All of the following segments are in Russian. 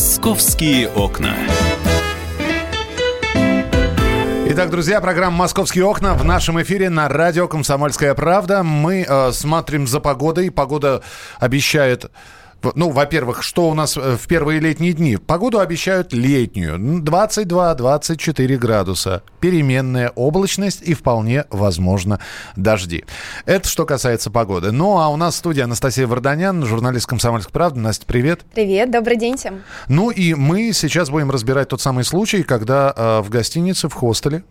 Московские окна. Итак, друзья, программа «Московские окна» в нашем эфире на радио «Комсомольская правда». Мы э, смотрим за погодой. Погода обещает ну, во-первых, что у нас э, в первые летние дни? Погоду обещают летнюю. 22-24 градуса. Переменная облачность и вполне возможно дожди. Это что касается погоды. Ну, а у нас в студии Анастасия Варданян, журналист «Комсомольской правды». Настя, привет. Привет, добрый день всем. Ну и мы сейчас будем разбирать тот самый случай, когда э, в гостинице, в хостеле,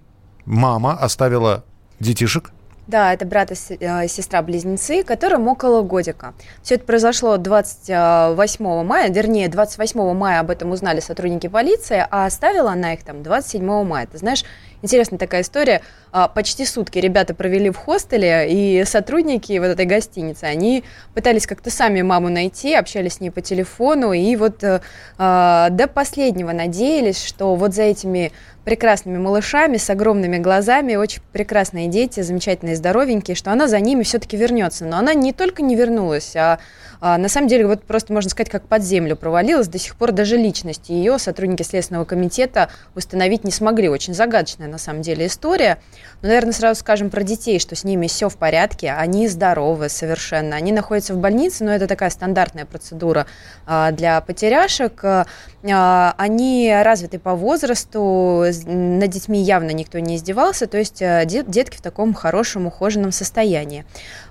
мама оставила детишек да, это брат и э, сестра-близнецы, которым около годика. Все это произошло 28 мая, вернее, 28 мая об этом узнали сотрудники полиции, а оставила она их там 27 мая. Ты знаешь, интересная такая история. А, почти сутки ребята провели в хостеле, и сотрудники вот этой гостиницы, они пытались как-то сами маму найти, общались с ней по телефону, и вот э, а, до последнего надеялись, что вот за этими прекрасными малышами с огромными глазами, очень прекрасные дети, замечательные, здоровенькие, что она за ними все-таки вернется. Но она не только не вернулась, а, а на самом деле вот просто можно сказать, как под землю провалилась. До сих пор даже личность ее сотрудники Следственного комитета установить не смогли. Очень загадочная на самом деле история. Но, наверное, сразу скажем про детей, что с ними все в порядке, они здоровы совершенно. Они находятся в больнице, но это такая стандартная процедура а, для потеряшек. А, они развиты по возрасту, над детьми явно никто не издевался, то есть э, детки в таком хорошем, ухоженном состоянии.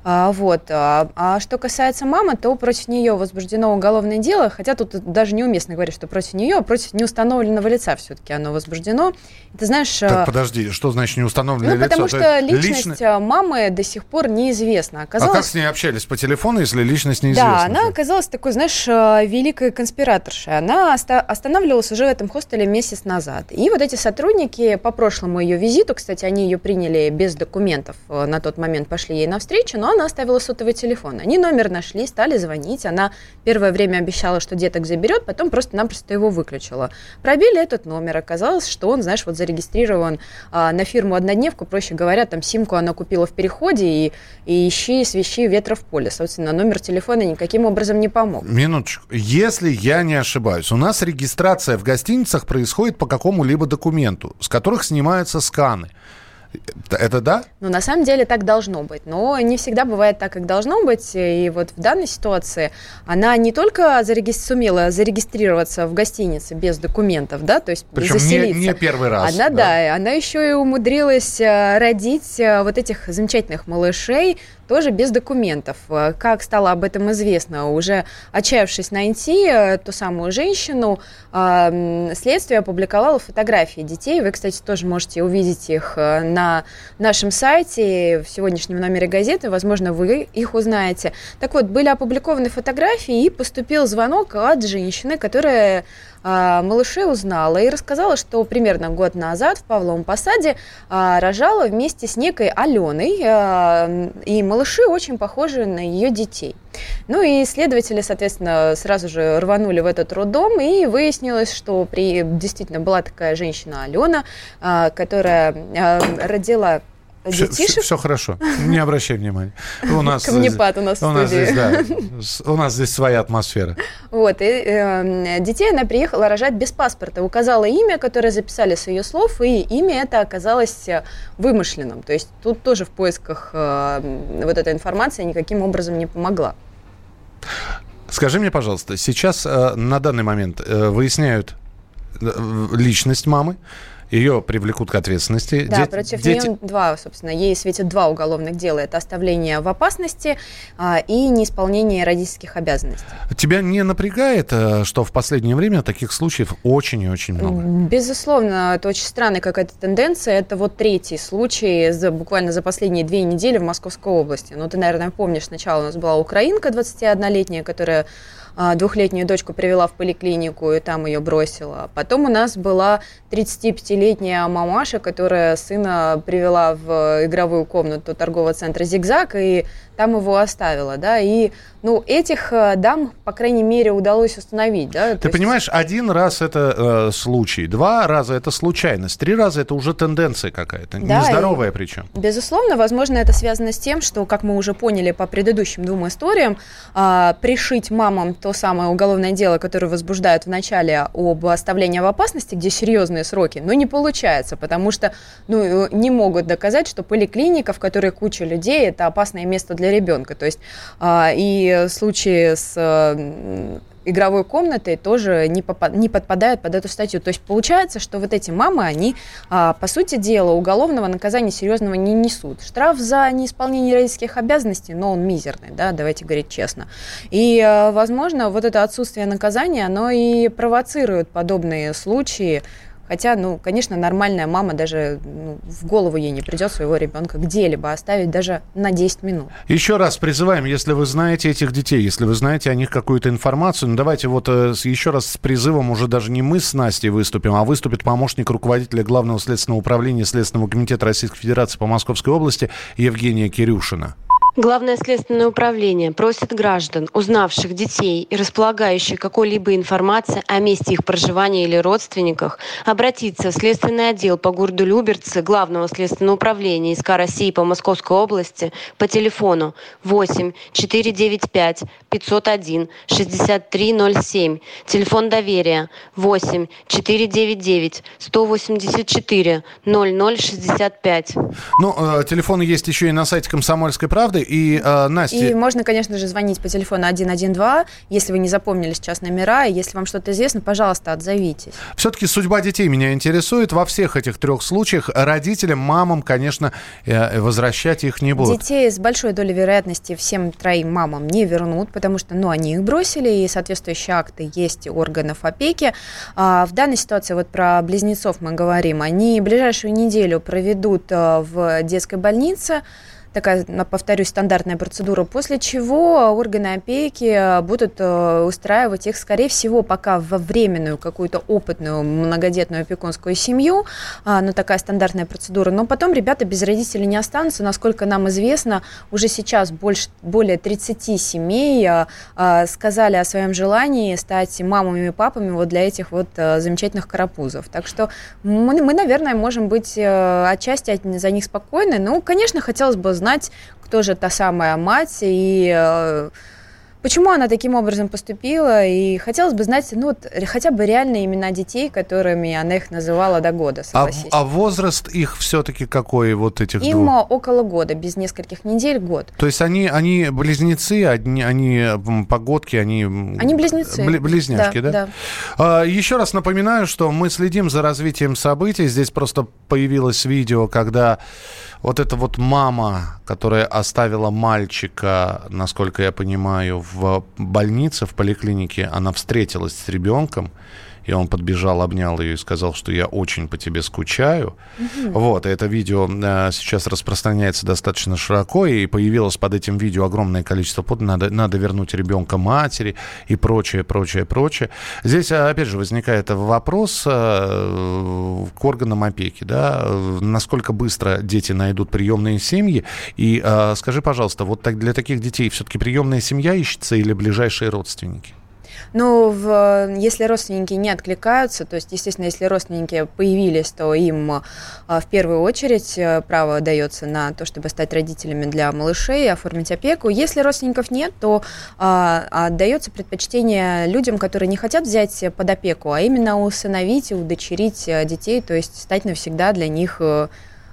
А, вот. А, а что касается мамы, то против нее возбуждено уголовное дело, хотя тут даже неуместно говорить, что против нее, а против неустановленного лица все-таки оно возбуждено. Ты знаешь... Так, подожди, что значит неустановленное ну, лицо? потому что личность лично... мамы до сих пор неизвестна. Оказалось... А как с ней общались по телефону, если личность неизвестна? Да, она оказалась такой, знаешь, великой конспираторшей. Она останавливалась уже в этом хостеле месяц назад. И вот эти сотрудники по прошлому ее визиту, кстати, они ее приняли без документов э, на тот момент, пошли ей навстречу, но она оставила сотовый телефон. Они номер нашли, стали звонить. Она первое время обещала, что деток заберет, потом просто-напросто его выключила. Пробили этот номер. Оказалось, что он, знаешь, вот зарегистрирован а, на фирму «Однодневку». Проще говоря, там симку она купила в переходе и, и ищи, свищи ветра в поле. Собственно, номер телефона никаким образом не помог. Минуточку. Если я не ошибаюсь, у нас регистрация в гостиницах происходит по какому-либо документу, с которых снимаются сканы. Это да? Ну, на самом деле так должно быть. Но не всегда бывает так, как должно быть. И вот в данной ситуации она не только зареги... сумела зарегистрироваться в гостинице без документов, да, то есть Причем заселиться. Не, не первый раз. Она, да. да, она еще и умудрилась э, родить э, вот этих замечательных малышей тоже без документов. Э, как стало об этом известно, уже отчаявшись найти э, ту самую женщину, э, следствие опубликовало фотографии детей. Вы, кстати, тоже можете увидеть их на нашем сайте в сегодняшнем номере газеты. Возможно, вы их узнаете. Так вот, были опубликованы фотографии и поступил звонок от женщины, которая малышей узнала и рассказала, что примерно год назад в Павловом Посаде а, рожала вместе с некой Аленой, а, и малыши очень похожи на ее детей. Ну и следователи, соответственно, сразу же рванули в этот роддом, и выяснилось, что при действительно была такая женщина Алена, которая родила детишек. Все, все хорошо, не обращай внимания. У нас Камнепад у нас у нас здесь, да, у нас здесь своя атмосфера. Вот, и э, детей она приехала рожать без паспорта, указала имя, которое записали с ее слов, и имя это оказалось э, вымышленным. То есть тут тоже в поисках э, вот этой информации никаким образом не помогла. Скажи мне, пожалуйста, сейчас э, на данный момент э, выясняют э, личность мамы, ее привлекут к ответственности. Да, Де- против дети... нее два, собственно, ей светят два уголовных дела. Это оставление в опасности а, и неисполнение родительских обязанностей. Тебя не напрягает, э, что в последнее время таких случаев очень и очень много? Безусловно, это очень странная какая-то тенденция. Это вот третий случай за, буквально за последние две недели в Московской области. Ну, ты, наверное, помнишь, сначала у нас была украинка 21-летняя, которая а, двухлетнюю дочку привела в поликлинику и там ее бросила. Потом у нас была 35-летняя мамаша, которая сына привела в игровую комнату торгового центра «Зигзаг» и там его оставила, да, и, ну, этих э, дам, по крайней мере, удалось установить, да. Ты есть... понимаешь, один раз это э, случай, два раза это случайность, три раза это уже тенденция какая-то, да, нездоровая причем. Безусловно, возможно, это связано с тем, что, как мы уже поняли по предыдущим двум историям, э, пришить мамам то самое уголовное дело, которое возбуждают в начале об оставлении в опасности, где серьезные сроки, но не получается, потому что, ну, э, не могут доказать, что поликлиника, в которой куча людей, это опасное место для ребенка. То есть а, и случаи с игровой комнатой тоже не, попад, не подпадают под эту статью. То есть получается, что вот эти мамы, они, а, по сути дела, уголовного наказания серьезного не несут. Штраф за неисполнение родительских обязанностей, но он мизерный, да, давайте говорить честно. И, а, возможно, вот это отсутствие наказания, оно и провоцирует подобные случаи, Хотя, ну, конечно, нормальная мама даже ну, в голову ей не придет своего ребенка где-либо оставить даже на 10 минут. Еще раз призываем, если вы знаете этих детей, если вы знаете о них какую-то информацию, ну, давайте вот э, еще раз с призывом уже даже не мы с Настей выступим, а выступит помощник руководителя Главного следственного управления Следственного комитета Российской Федерации по Московской области Евгения Кирюшина. Главное следственное управление просит граждан, узнавших детей и располагающих какой-либо информацией о месте их проживания или родственниках, обратиться в следственный отдел по городу Люберцы Главного следственного управления СК России по Московской области по телефону 8 495 501 6307, телефон доверия 8 499 184 0065. Ну, э, телефон есть еще и на сайте Комсомольской правды. И, э, Настя... И можно, конечно же, звонить по телефону 112, если вы не запомнили сейчас номера, и если вам что-то известно, пожалуйста, отзовитесь. Все-таки судьба детей меня интересует. Во всех этих трех случаях родителям, мамам, конечно, э, возвращать их не будут. Детей с большой долей вероятности всем троим мамам не вернут, потому что, ну, они их бросили, и соответствующие акты есть органов опеки. А в данной ситуации, вот про близнецов мы говорим, они ближайшую неделю проведут э, в детской больнице, такая, повторюсь, стандартная процедура, после чего органы опеки будут э, устраивать их, скорее всего, пока во временную какую-то опытную многодетную опекунскую семью, а, ну, такая стандартная процедура, но потом ребята без родителей не останутся, насколько нам известно, уже сейчас больше, более 30 семей а, сказали о своем желании стать мамами и папами вот для этих вот замечательных карапузов. Так что мы, мы наверное, можем быть э, отчасти за них спокойны. Ну, конечно, хотелось бы знать, кто же та самая мать и э, почему она таким образом поступила. И хотелось бы знать, ну, вот, хотя бы реальные имена детей, которыми она их называла до года, а, а возраст их все-таки какой, вот этих Им двух? около года, без нескольких недель, год. То есть они, они близнецы, они, они погодки, они... Они близнецы. Бли, близняшки, да? Да. да. А, еще раз напоминаю, что мы следим за развитием событий. Здесь просто появилось видео, когда вот эта вот мама, которая оставила мальчика, насколько я понимаю, в больнице, в поликлинике, она встретилась с ребенком, и он подбежал, обнял ее и сказал, что я очень по тебе скучаю. Угу. Вот, и это видео э, сейчас распространяется достаточно широко, и появилось под этим видео огромное количество под надо, надо вернуть ребенка матери и прочее, прочее, прочее. Здесь, э, опять же, возникает вопрос э, к органам опеки, да, насколько быстро дети найдут приемные семьи, и скажи, пожалуйста, вот так, для таких детей все-таки приемная семья ищется или ближайшие родственники? Ну, в, если родственники не откликаются, то есть, естественно, если родственники появились, то им а, в первую очередь э, право дается на то, чтобы стать родителями для малышей оформить опеку. Если родственников нет, то а, отдается предпочтение людям, которые не хотят взять под опеку, а именно усыновить и удочерить э, детей, то есть стать навсегда для них э,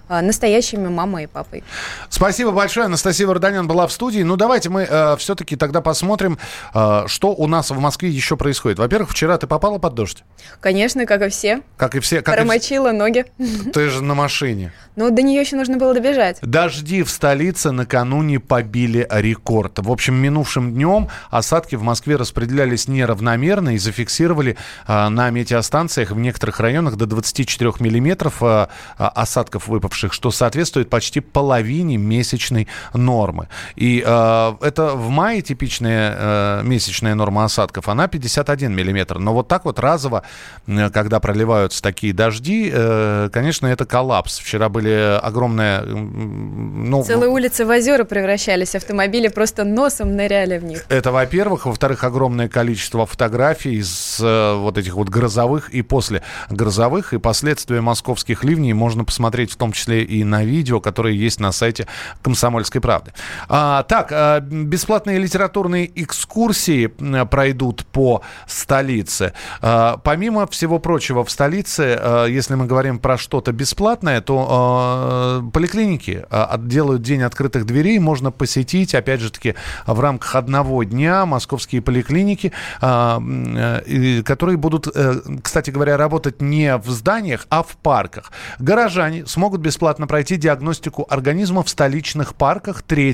настоящими мамой и папой. Спасибо большое. Анастасия Варданян была в студии. Ну, давайте мы э, все-таки тогда посмотрим, э, что у нас в Москве еще происходит. Во-первых, вчера ты попала под дождь? Конечно, как и все. Как и все. Как Промочила и... ноги. Ты же на машине. Ну, до нее еще нужно было добежать. Дожди в столице накануне побили рекорд. В общем, минувшим днем осадки в Москве распределялись неравномерно и зафиксировали э, на метеостанциях в некоторых районах до 24 миллиметров э, осадков выпавших выявивших, что соответствует почти половине месячной нормы. И э, это в мае типичная э, месячная норма осадков, она 51 миллиметр. Но вот так вот разово, э, когда проливаются такие дожди, э, конечно, это коллапс. Вчера были огромные... Ну, Целые улицы в озера превращались, автомобили просто носом ныряли в них. Это, во-первых. Во-вторых, огромное количество фотографий с э, вот этих вот грозовых и после грозовых, и последствия московских ливней можно посмотреть в том числе и на видео, которые есть на сайте «Комсомольской правды». А, так, а, бесплатные литературные экскурсии пройдут по столице. А, помимо всего прочего, в столице, а, если мы говорим про что-то бесплатное, то а, поликлиники а, делают день открытых дверей, можно посетить, опять же таки, в рамках одного дня московские поликлиники, э, которые будут, э, кстати говоря, работать не в зданиях, а в парках. Горожане смогут бесплатно пройти диагностику организма в столичных парках 3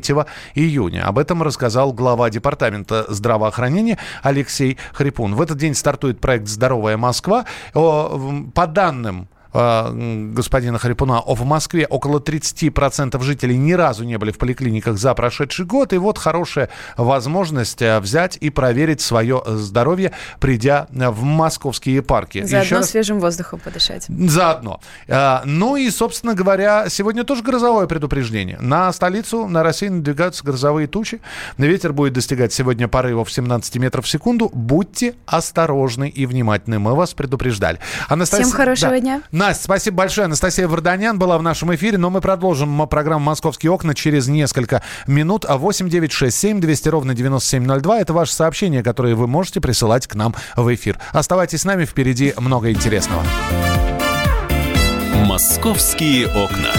июня. Об этом рассказал глава департамента здравоохранения Алексей Хрипун. В этот день стартует проект «Здоровая Москва». По данным господина Харипуна, в Москве около 30% жителей ни разу не были в поликлиниках за прошедший год. И вот хорошая возможность э, взять и проверить свое здоровье, придя в московские парки. Заодно Еще раз... свежим воздухом подышать. Заодно. Э, ну и, собственно говоря, сегодня тоже грозовое предупреждение. На столицу, на Россию надвигаются грозовые тучи. Ветер будет достигать сегодня порывов 17 метров в секунду. Будьте осторожны и внимательны. Мы вас предупреждали. Анастасия... Всем хорошего да. дня. Настя, спасибо большое. Анастасия Варданян была в нашем эфире, но мы продолжим программу «Московские окна» через несколько минут. А 8 9 6 7 200 ровно 9702 – это ваше сообщение, которое вы можете присылать к нам в эфир. Оставайтесь с нами, впереди много интересного. «Московские окна».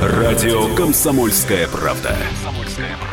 Радио «Комсомольская правда».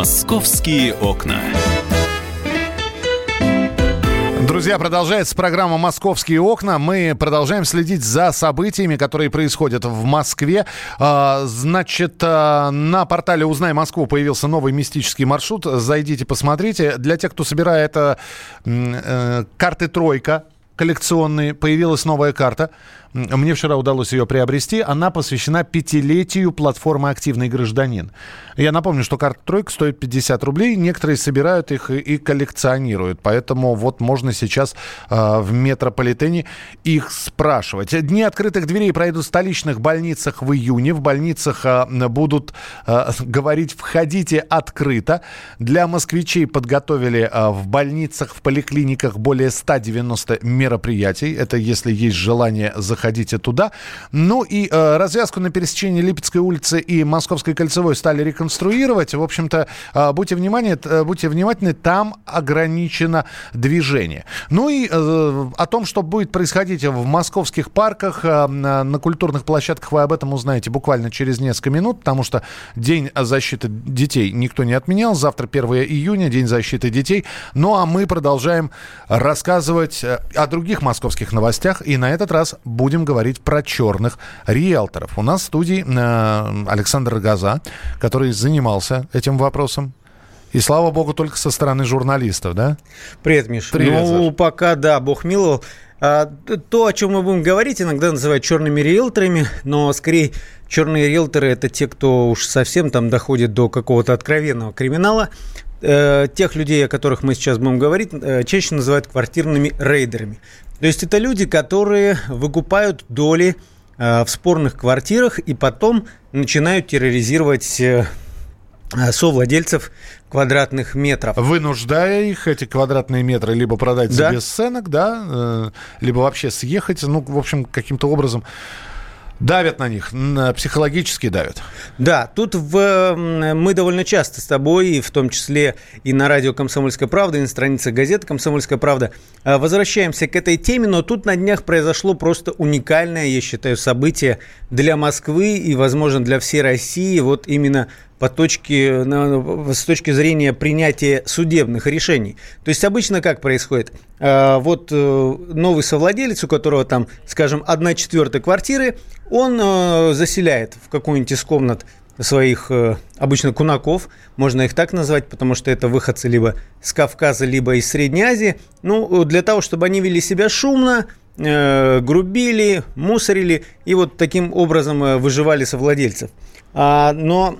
Московские окна. Друзья, продолжается программа «Московские окна». Мы продолжаем следить за событиями, которые происходят в Москве. А, значит, а, на портале «Узнай Москву» появился новый мистический маршрут. Зайдите, посмотрите. Для тех, кто собирает э, карты «Тройка», коллекционные, появилась новая карта – мне вчера удалось ее приобрести. Она посвящена пятилетию платформы «Активный гражданин». Я напомню, что карта «Тройка» стоит 50 рублей. Некоторые собирают их и, коллекционируют. Поэтому вот можно сейчас э, в метрополитене их спрашивать. Дни открытых дверей пройдут в столичных больницах в июне. В больницах э, будут э, говорить «входите открыто». Для москвичей подготовили э, в больницах, в поликлиниках более 190 мероприятий. Это если есть желание заходить заходите туда. Ну и э, развязку на пересечении Липецкой улицы и Московской кольцевой стали реконструировать. В общем-то, э, будьте, внимание, э, будьте внимательны, там ограничено движение. Ну и э, о том, что будет происходить в московских парках, э, на культурных площадках, вы об этом узнаете буквально через несколько минут, потому что День защиты детей никто не отменял. Завтра 1 июня, День защиты детей. Ну а мы продолжаем рассказывать э, о других московских новостях. И на этот раз будет будем говорить про черных риэлторов. У нас в студии э, Александр Газа, который занимался этим вопросом. И слава богу, только со стороны журналистов, да? Привет, Миша. Привет, ну, Саша. пока, да, бог миловал. А, то, о чем мы будем говорить, иногда называют черными риэлторами, но скорее черные риэлторы это те, кто уж совсем там доходит до какого-то откровенного криминала. Э, тех людей, о которых мы сейчас будем говорить, э, чаще называют квартирными рейдерами. То есть это люди, которые выкупают доли э, в спорных квартирах и потом начинают терроризировать э, э, совладельцев квадратных метров. Вынуждая их эти квадратные метры либо продать да. за бесценок, да, либо вообще съехать, ну, в общем, каким-то образом Давят на них, э, психологически давят. Да, тут в, мы довольно часто с тобой, в том числе и на радио «Комсомольская правда», и на странице газеты «Комсомольская правда», э, возвращаемся к этой теме, но тут на днях произошло просто уникальное, я считаю, событие для Москвы и, возможно, для всей России. Вот именно по точке, с точки зрения принятия судебных решений. То есть обычно как происходит? А, вот э, новый совладелец, у которого там, скажем, одна четвертая квартиры, он э, заселяет в какую-нибудь из комнат своих э, обычно кунаков, можно их так назвать, потому что это выходцы либо с Кавказа, либо из Средней Азии, ну, для того, чтобы они вели себя шумно, грубили, мусорили и вот таким образом выживали совладельцев. А, но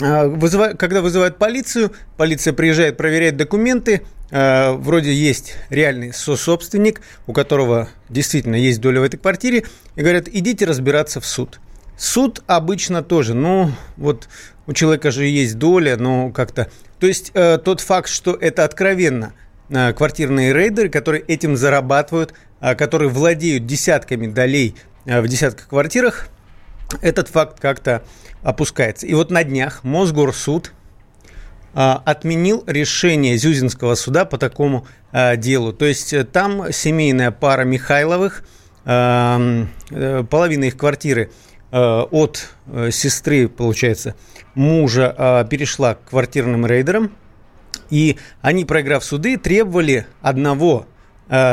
вызывают, когда вызывают полицию, полиция приезжает, проверяет документы, э, вроде есть реальный сособственник, у которого действительно есть доля в этой квартире, и говорят, идите разбираться в суд. Суд обычно тоже, ну, вот у человека же есть доля, но как-то... То есть э, тот факт, что это откровенно э, квартирные рейдеры, которые этим зарабатывают, э, которые владеют десятками долей э, в десятках квартирах, этот факт как-то опускается. И вот на днях Мосгорсуд а, отменил решение Зюзинского суда по такому а, делу. То есть э, там семейная пара Михайловых, а, э, половина их квартиры от э, сестры, получается, мужа перешла к квартирным рейдерам. И они, проиграв суды, требовали одного,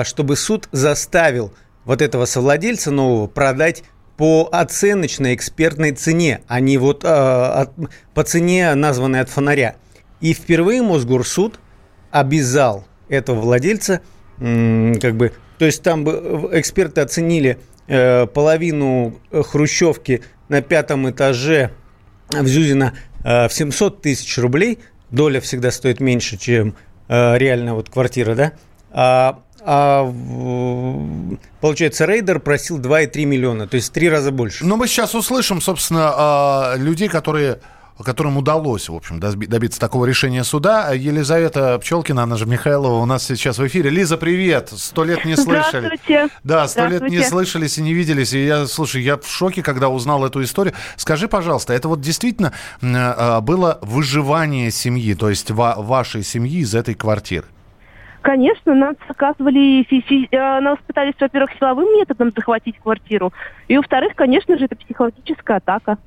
чтобы суд заставил вот этого совладельца нового продать по оценочной экспертной цене, а не вот э, по цене, названной от фонаря. И впервые Мосгорсуд обязал этого владельца, э, как бы, то есть там бы эксперты оценили э, половину хрущевки на пятом этаже в Зюзино э, в 700 тысяч рублей, доля всегда стоит меньше, чем э, реальная вот квартира, да, а а получается, рейдер просил 2,3 миллиона, то есть три раза больше. Но мы сейчас услышим, собственно, а, людей, которые которым удалось, в общем, добиться такого решения суда. Елизавета Пчелкина, она же Михайлова, у нас сейчас в эфире. Лиза, привет! Сто лет не слышали. Здравствуйте. Да, сто лет не слышались и не виделись. И я, слушай, я в шоке, когда узнал эту историю. Скажи, пожалуйста, это вот действительно а, было выживание семьи, то есть вашей семьи из этой квартиры? Конечно, нас оказывали, э, нас пытались, во-первых, силовым методом захватить квартиру, и, во-вторых, конечно же, это психологическая атака.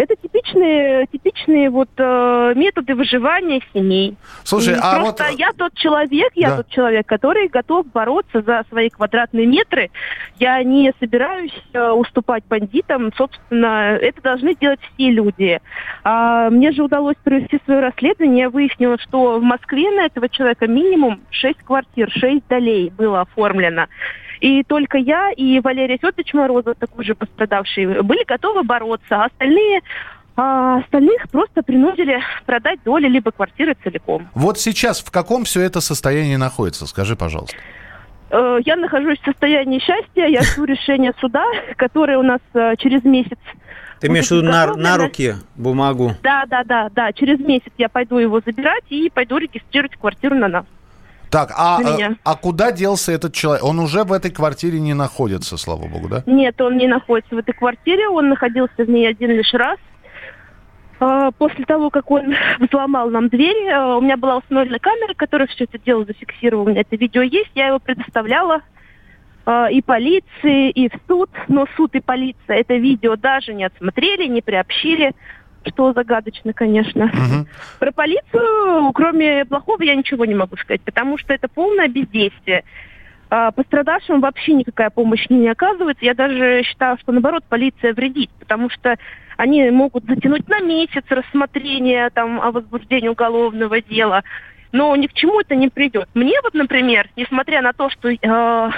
Это типичные, типичные вот э, методы выживания семей. Слушай, и а просто вот... я тот человек, я да. тот человек, который готов бороться за свои квадратные метры. Я не собираюсь э, уступать бандитам. Собственно, это должны делать все люди. А, мне же удалось провести свое расследование. Я выяснила, что в Москве на этого человека минимум 6 квартир, 6 долей было оформлено. И только я и Валерий Федорович Морозов, такой же пострадавший, были готовы бороться, а остальные а остальных просто принудили продать доли либо квартиры целиком. Вот сейчас в каком все это состоянии находится? Скажи, пожалуйста. Э, я нахожусь в состоянии счастья, я жду решения суда, которое у нас э, через месяц ты имеешь в виду на, на руки бумагу? Да, да, да, да. Через месяц я пойду его забирать и пойду регистрировать квартиру на нас. Так, а, а, а куда делся этот человек? Он уже в этой квартире не находится, слава богу, да? Нет, он не находится в этой квартире, он находился в ней один лишь раз. А, после того, как он взломал нам дверь, а, у меня была установлена камера, которая все это дело зафиксировала. У меня это видео есть, я его предоставляла и полиции, и в суд. Но суд и полиция это видео даже не отсмотрели, не приобщили что загадочно, конечно. Угу. Про полицию, кроме плохого, я ничего не могу сказать, потому что это полное бездействие. А пострадавшим вообще никакая помощь не оказывается. Я даже считаю, что наоборот полиция вредит, потому что они могут затянуть на месяц рассмотрение там, о возбуждении уголовного дела, но ни к чему это не придет. Мне вот, например, несмотря на то, что э,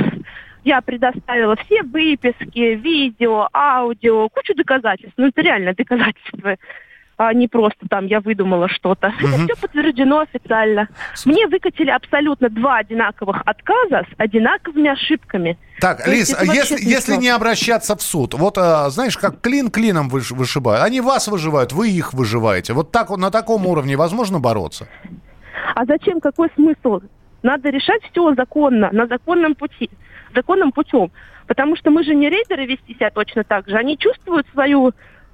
я предоставила все выписки, видео, аудио, кучу доказательств. Ну, это реально доказательства а не просто там я выдумала что-то. Угу. Это все подтверждено официально. Мне выкатили абсолютно два одинаковых отказа с одинаковыми ошибками. Так, То Лиз, если, если не обращаться в суд, вот а, знаешь, как клин клином вышибают, они вас выживают, вы их выживаете. Вот так на таком уровне возможно бороться? А зачем? Какой смысл? Надо решать все законно, на законном пути. Законным путем. Потому что мы же не рейдеры вести себя точно так же. Они чувствуют свою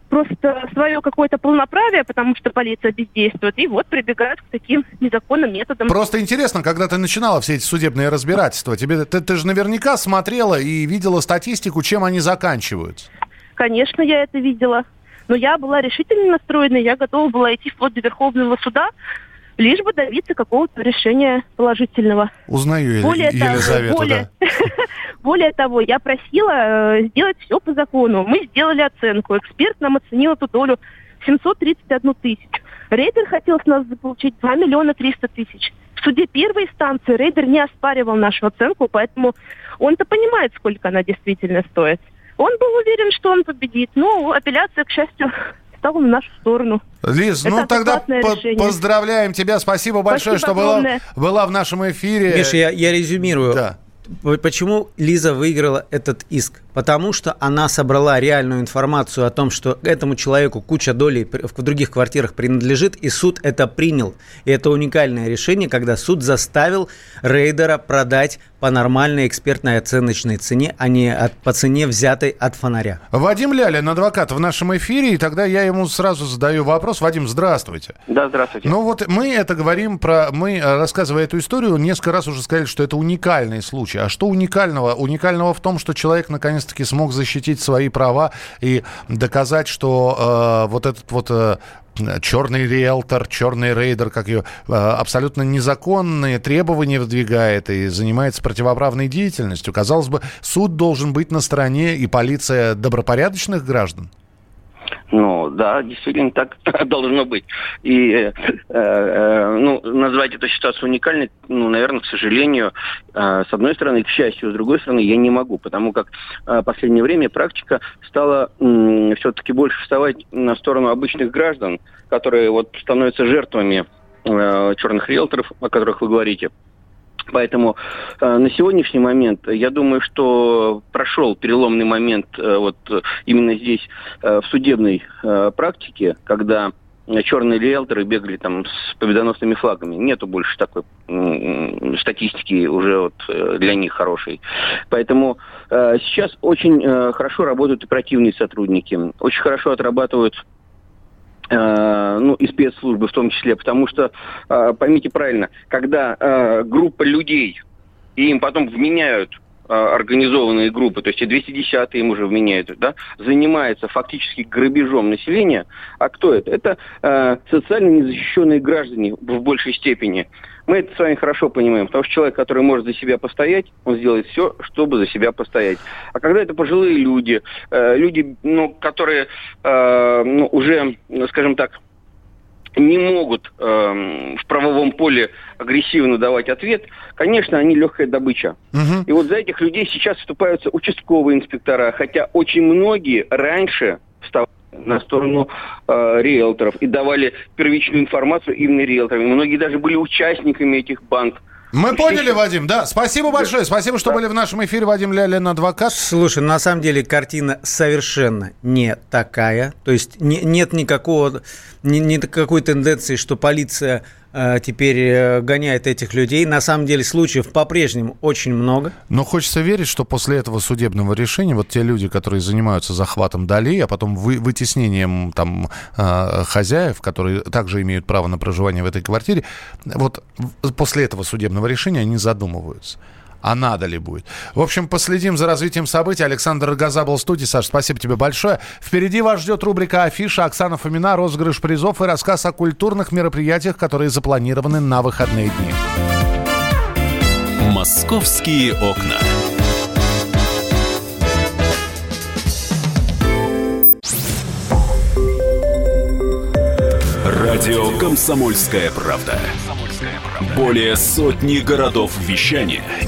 просто свое какое-то полноправие, потому что полиция бездействует, и вот прибегают к таким незаконным методам. Просто интересно, когда ты начинала все эти судебные разбирательства, тебе ты, ты же наверняка смотрела и видела статистику, чем они заканчиваются. Конечно, я это видела. Но я была решительно настроена, я готова была идти вплоть до Верховного суда, лишь бы добиться какого-то решения положительного. Узнаю более Елизавету, того, более, да. более того, я просила э, сделать все по закону. Мы сделали оценку. Эксперт нам оценил эту долю 731 тысячу. Рейдер хотел с нас заполучить 2 миллиона 300 тысяч. В суде первой инстанции рейдер не оспаривал нашу оценку, поэтому он-то понимает, сколько она действительно стоит. Он был уверен, что он победит. Но апелляция, к счастью, стала на нашу сторону. Лиз, Это ну тогда по поздравляем тебя. Спасибо большое, Спасибо что была, была в нашем эфире. Миша, я, я резюмирую. Да. Почему Лиза выиграла этот иск? Потому что она собрала реальную информацию о том, что этому человеку куча долей в других квартирах принадлежит, и суд это принял. И это уникальное решение, когда суд заставил рейдера продать по нормальной экспертной оценочной цене, а не от, по цене, взятой от фонаря. Вадим Лялин, адвокат в нашем эфире, и тогда я ему сразу задаю вопрос. Вадим, здравствуйте. Да, здравствуйте. Ну вот мы это говорим про... Мы, э, рассказывая эту историю, несколько раз уже сказали, что это уникальный случай. А что уникального? Уникального в том, что человек наконец-таки смог защитить свои права и доказать, что э, вот этот вот э, черный риэлтор, черный рейдер, как ее, э, абсолютно незаконные требования выдвигает и занимается противоправной деятельностью. Казалось бы, суд должен быть на стороне и полиция добропорядочных граждан. Ну, да, действительно так должно быть. И, э, э, ну, назвать эту ситуацию уникальной, ну, наверное, к сожалению, э, с одной стороны, к счастью, с другой стороны, я не могу, потому как э, последнее время практика стала э, все-таки больше вставать на сторону обычных граждан, которые вот становятся жертвами э, черных риэлторов, о которых вы говорите. Поэтому э, на сегодняшний момент я думаю, что прошел переломный момент э, вот именно здесь э, в судебной э, практике, когда черные риэлторы бегали там с победоносными флагами. Нету больше такой э, статистики уже вот э, для них хорошей. Поэтому э, сейчас очень э, хорошо работают оперативные сотрудники, очень хорошо отрабатывают Э, ну, и спецслужбы в том числе, потому что, э, поймите правильно, когда э, группа людей, и им потом вменяют организованные группы, то есть и 210 им уже вменяют, да, занимается фактически грабежом населения. А кто это? Это э, социально незащищенные граждане в большей степени. Мы это с вами хорошо понимаем, потому что человек, который может за себя постоять, он сделает все, чтобы за себя постоять. А когда это пожилые люди, э, люди, ну, которые э, ну, уже, скажем так, не могут э, в правовом поле агрессивно давать ответ, конечно, они легкая добыча. Угу. И вот за этих людей сейчас вступаются участковые инспектора, хотя очень многие раньше на сторону э, риэлторов и давали первичную информацию именно риэлторам. Многие даже были участниками этих банд. Мы поняли, Вадим, да. Спасибо большое. Спасибо, что да. были в нашем эфире. Вадим Лялин, адвокат. Слушай, на самом деле картина совершенно не такая. То есть не, нет никакого, ни, никакой тенденции, что полиция Э, теперь э, гоняет этих людей. На самом деле случаев по-прежнему очень много. Но хочется верить, что после этого судебного решения вот те люди, которые занимаются захватом долей, а потом вы, вытеснением там э, хозяев, которые также имеют право на проживание в этой квартире, вот после этого судебного решения они задумываются а надо ли будет. В общем, последим за развитием событий. Александр Газа был в студии. Саш, спасибо тебе большое. Впереди вас ждет рубрика «Афиша». Оксана Фомина, розыгрыш призов и рассказ о культурных мероприятиях, которые запланированы на выходные дни. «Московские окна». Радио «Комсомольская правда». Более сотни городов вещания –